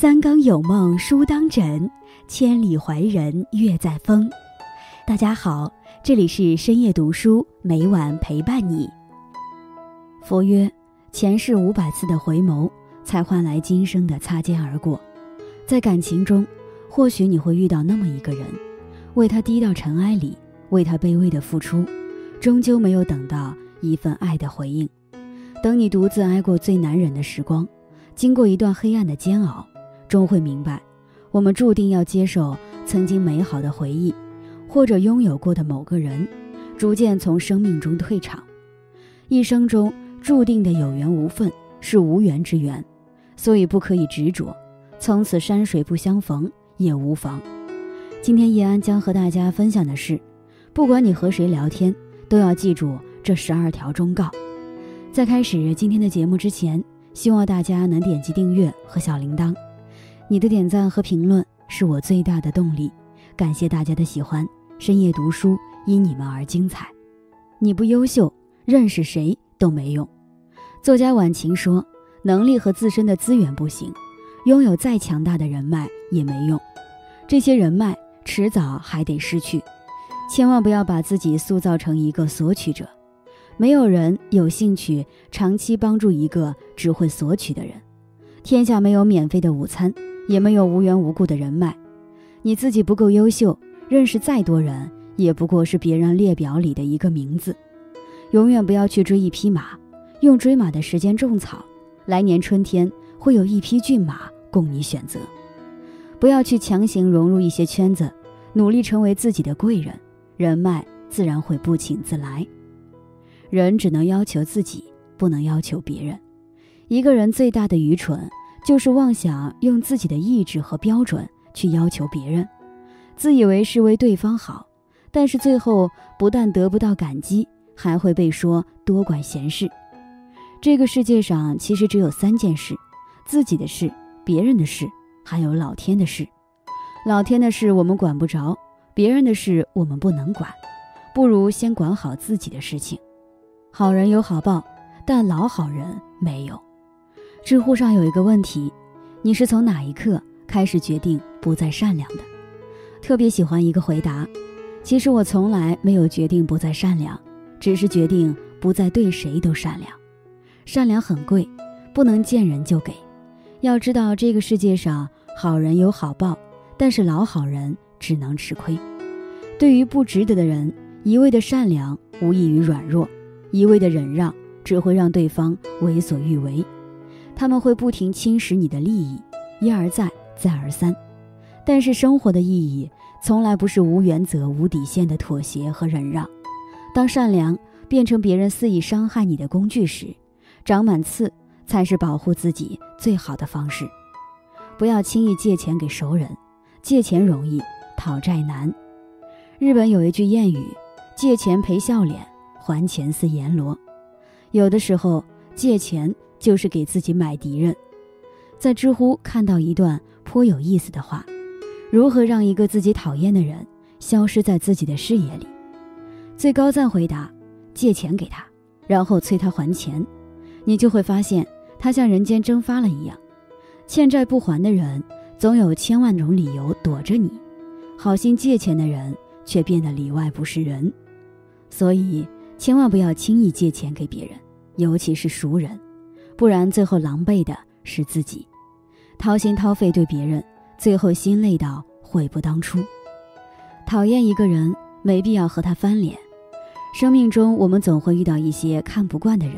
三更有梦书当枕，千里怀人月在风。大家好，这里是深夜读书，每晚陪伴你。佛曰：前世五百次的回眸，才换来今生的擦肩而过。在感情中，或许你会遇到那么一个人，为他低到尘埃里，为他卑微的付出，终究没有等到一份爱的回应。等你独自挨过最难忍的时光，经过一段黑暗的煎熬。终会明白，我们注定要接受曾经美好的回忆，或者拥有过的某个人，逐渐从生命中退场。一生中注定的有缘无分是无缘之缘，所以不可以执着。从此山水不相逢也无妨。今天叶安将和大家分享的是，不管你和谁聊天，都要记住这十二条忠告。在开始今天的节目之前，希望大家能点击订阅和小铃铛。你的点赞和评论是我最大的动力，感谢大家的喜欢。深夜读书因你们而精彩。你不优秀，认识谁都没用。作家晚晴说：“能力和自身的资源不行，拥有再强大的人脉也没用。这些人脉迟早还得失去。千万不要把自己塑造成一个索取者。没有人有兴趣长期帮助一个只会索取的人。天下没有免费的午餐。”也没有无缘无故的人脉，你自己不够优秀，认识再多人也不过是别人列表里的一个名字。永远不要去追一匹马，用追马的时间种草，来年春天会有一匹骏马供你选择。不要去强行融入一些圈子，努力成为自己的贵人，人脉自然会不请自来。人只能要求自己，不能要求别人。一个人最大的愚蠢。就是妄想用自己的意志和标准去要求别人，自以为是为对方好，但是最后不但得不到感激，还会被说多管闲事。这个世界上其实只有三件事：自己的事、别人的事，还有老天的事。老天的事我们管不着，别人的事我们不能管，不如先管好自己的事情。好人有好报，但老好人没有。知乎上有一个问题：你是从哪一刻开始决定不再善良的？特别喜欢一个回答：其实我从来没有决定不再善良，只是决定不再对谁都善良。善良很贵，不能见人就给。要知道这个世界上好人有好报，但是老好人只能吃亏。对于不值得的人，一味的善良无异于软弱，一味的忍让只会让对方为所欲为。他们会不停侵蚀你的利益，一而再，再而三。但是生活的意义从来不是无原则、无底线的妥协和忍让。当善良变成别人肆意伤害你的工具时，长满刺才是保护自己最好的方式。不要轻易借钱给熟人，借钱容易，讨债难。日本有一句谚语：“借钱赔笑脸，还钱似阎罗。”有的时候借钱。就是给自己买敌人。在知乎看到一段颇有意思的话：如何让一个自己讨厌的人消失在自己的视野里？最高赞回答：借钱给他，然后催他还钱，你就会发现他像人间蒸发了一样。欠债不还的人总有千万种理由躲着你，好心借钱的人却变得里外不是人。所以千万不要轻易借钱给别人，尤其是熟人。不然，最后狼狈的是自己，掏心掏肺对别人，最后心累到悔不当初。讨厌一个人，没必要和他翻脸。生命中，我们总会遇到一些看不惯的人。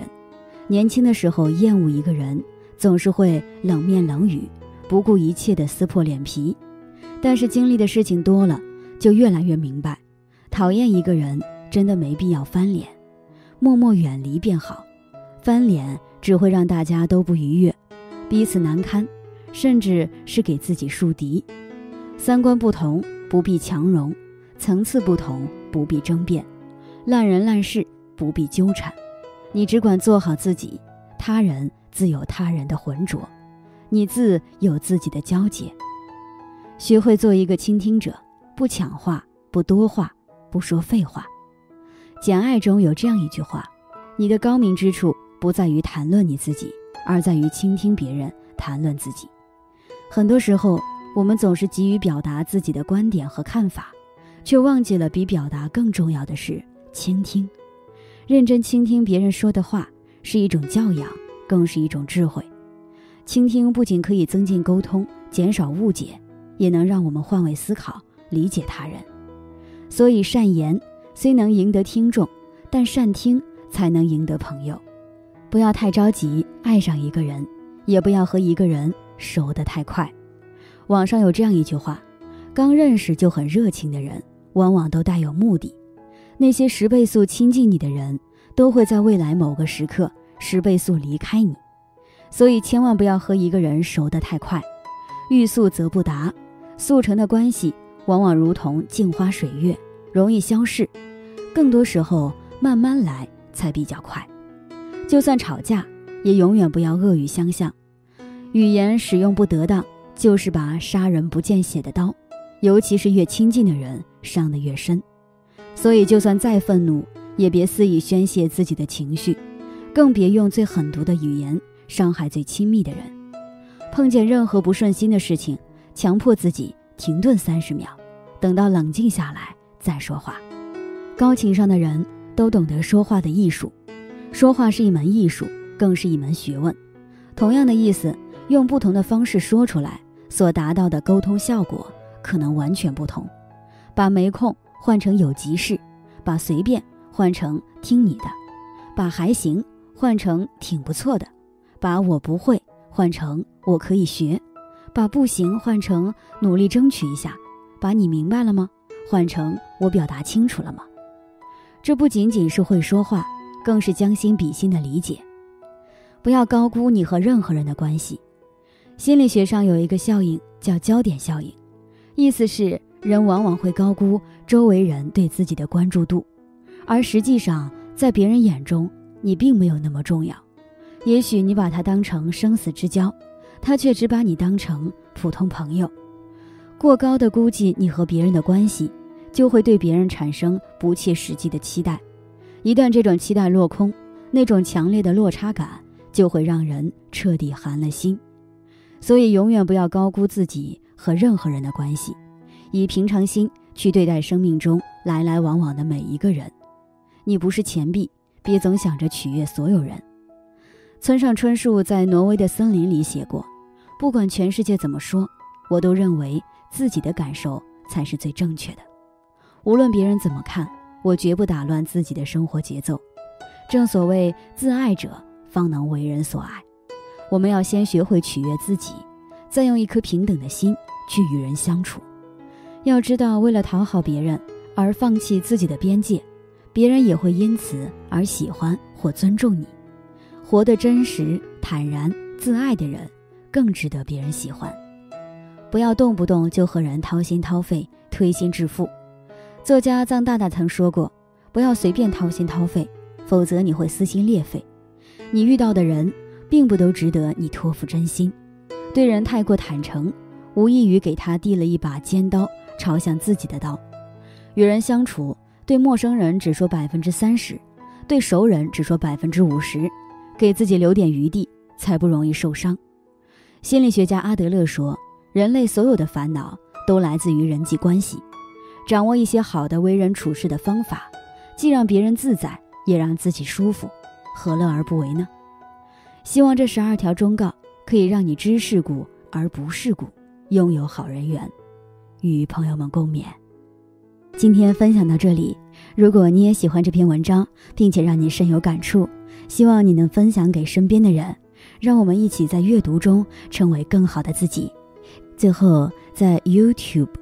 年轻的时候，厌恶一个人，总是会冷面冷语，不顾一切的撕破脸皮。但是经历的事情多了，就越来越明白，讨厌一个人真的没必要翻脸，默默远离便好。翻脸。只会让大家都不愉悦，彼此难堪，甚至是给自己树敌。三观不同不必强融，层次不同不必争辩，烂人烂事不必纠缠。你只管做好自己，他人自有他人的浑浊，你自有自己的交结。学会做一个倾听者，不抢话，不多话，不说废话。《简爱》中有这样一句话：“你的高明之处。”不在于谈论你自己，而在于倾听别人谈论自己。很多时候，我们总是急于表达自己的观点和看法，却忘记了比表达更重要的是倾听。认真倾听别人说的话，是一种教养，更是一种智慧。倾听不仅可以增进沟通，减少误解，也能让我们换位思考，理解他人。所以，善言虽能赢得听众，但善听才能赢得朋友。不要太着急爱上一个人，也不要和一个人熟得太快。网上有这样一句话：刚认识就很热情的人，往往都带有目的。那些十倍速亲近你的人，都会在未来某个时刻十倍速离开你。所以，千万不要和一个人熟得太快。欲速则不达，速成的关系往往如同镜花水月，容易消逝。更多时候，慢慢来才比较快。就算吵架，也永远不要恶语相向。语言使用不得当，就是把杀人不见血的刀。尤其是越亲近的人，伤得越深。所以，就算再愤怒，也别肆意宣泄自己的情绪，更别用最狠毒的语言伤害最亲密的人。碰见任何不顺心的事情，强迫自己停顿三十秒，等到冷静下来再说话。高情商的人都懂得说话的艺术。说话是一门艺术，更是一门学问。同样的意思，用不同的方式说出来，所达到的沟通效果可能完全不同。把没空换成有急事，把随便换成听你的，把还行换成挺不错的，把我不会换成我可以学，把不行换成努力争取一下，把你明白了吗？换成我表达清楚了吗？这不仅仅是会说话。更是将心比心的理解，不要高估你和任何人的关系。心理学上有一个效应叫焦点效应，意思是人往往会高估周围人对自己的关注度，而实际上在别人眼中你并没有那么重要。也许你把他当成生死之交，他却只把你当成普通朋友。过高的估计你和别人的关系，就会对别人产生不切实际的期待。一旦这种期待落空，那种强烈的落差感就会让人彻底寒了心。所以，永远不要高估自己和任何人的关系，以平常心去对待生命中来来往往的每一个人。你不是钱币，别总想着取悦所有人。村上春树在《挪威的森林》里写过：“不管全世界怎么说，我都认为自己的感受才是最正确的，无论别人怎么看。”我绝不打乱自己的生活节奏。正所谓，自爱者方能为人所爱。我们要先学会取悦自己，再用一颗平等的心去与人相处。要知道，为了讨好别人而放弃自己的边界，别人也会因此而喜欢或尊重你。活得真实、坦然、自爱的人，更值得别人喜欢。不要动不动就和人掏心掏肺、推心置腹。作家臧大大曾说过：“不要随便掏心掏肺，否则你会撕心裂肺。你遇到的人，并不都值得你托付真心。对人太过坦诚，无异于给他递了一把尖刀，朝向自己的刀。与人相处，对陌生人只说百分之三十，对熟人只说百分之五十，给自己留点余地，才不容易受伤。”心理学家阿德勒说：“人类所有的烦恼，都来自于人际关系。”掌握一些好的为人处事的方法，既让别人自在，也让自己舒服，何乐而不为呢？希望这十二条忠告可以让你知世故而不世故，拥有好人缘，与朋友们共勉。今天分享到这里，如果你也喜欢这篇文章，并且让你深有感触，希望你能分享给身边的人，让我们一起在阅读中成为更好的自己。最后，在 YouTube。